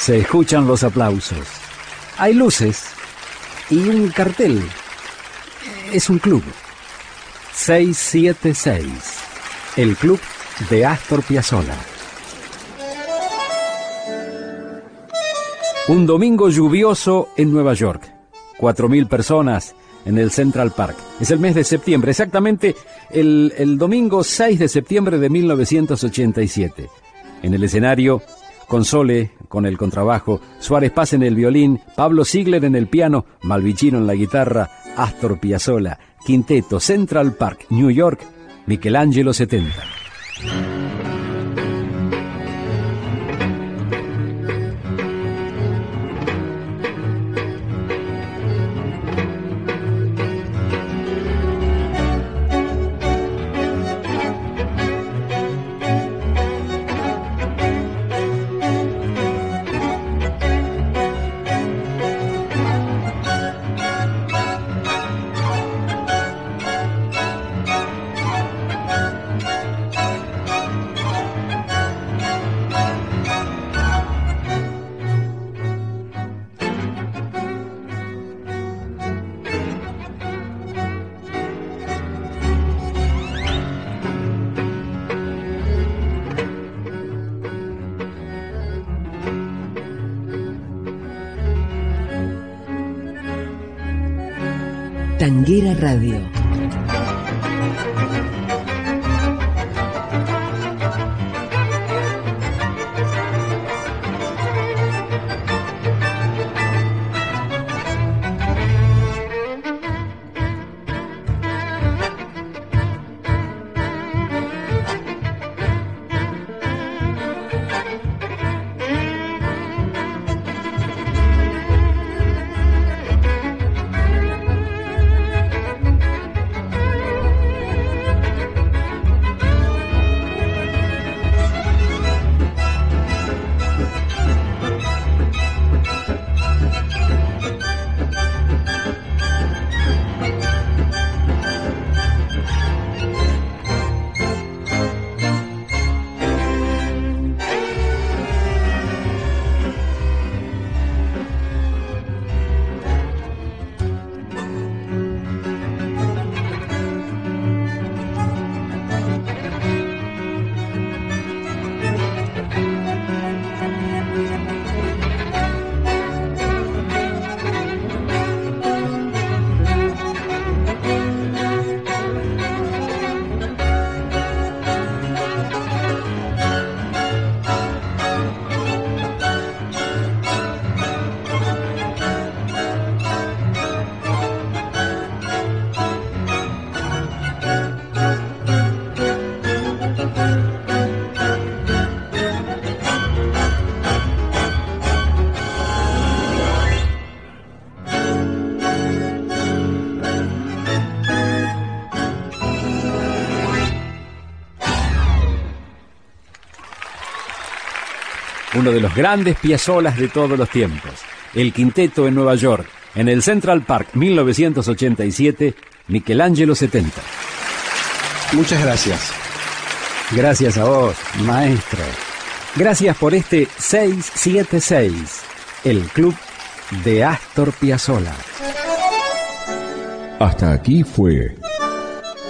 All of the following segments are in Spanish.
Se escuchan los aplausos. Hay luces y un cartel. Es un club. 676. El club de Astor Piazzolla. Un domingo lluvioso en Nueva York. 4.000 personas en el Central Park. Es el mes de septiembre, exactamente el, el domingo 6 de septiembre de 1987. En el escenario, Console con el contrabajo, Suárez Paz en el violín, Pablo Ziegler en el piano, Malvicino en la guitarra, Astor Piazzolla, Quinteto Central Park, New York, Michelangelo 70. Tanguera Radio uno de los grandes piazolas de todos los tiempos, el quinteto en Nueva York, en el Central Park 1987, Michelangelo 70. Muchas gracias. Gracias a vos, maestro. Gracias por este 676, el club de Astor Piazzolla. Hasta aquí fue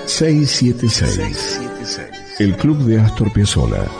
676, el club de Astor Piazzolla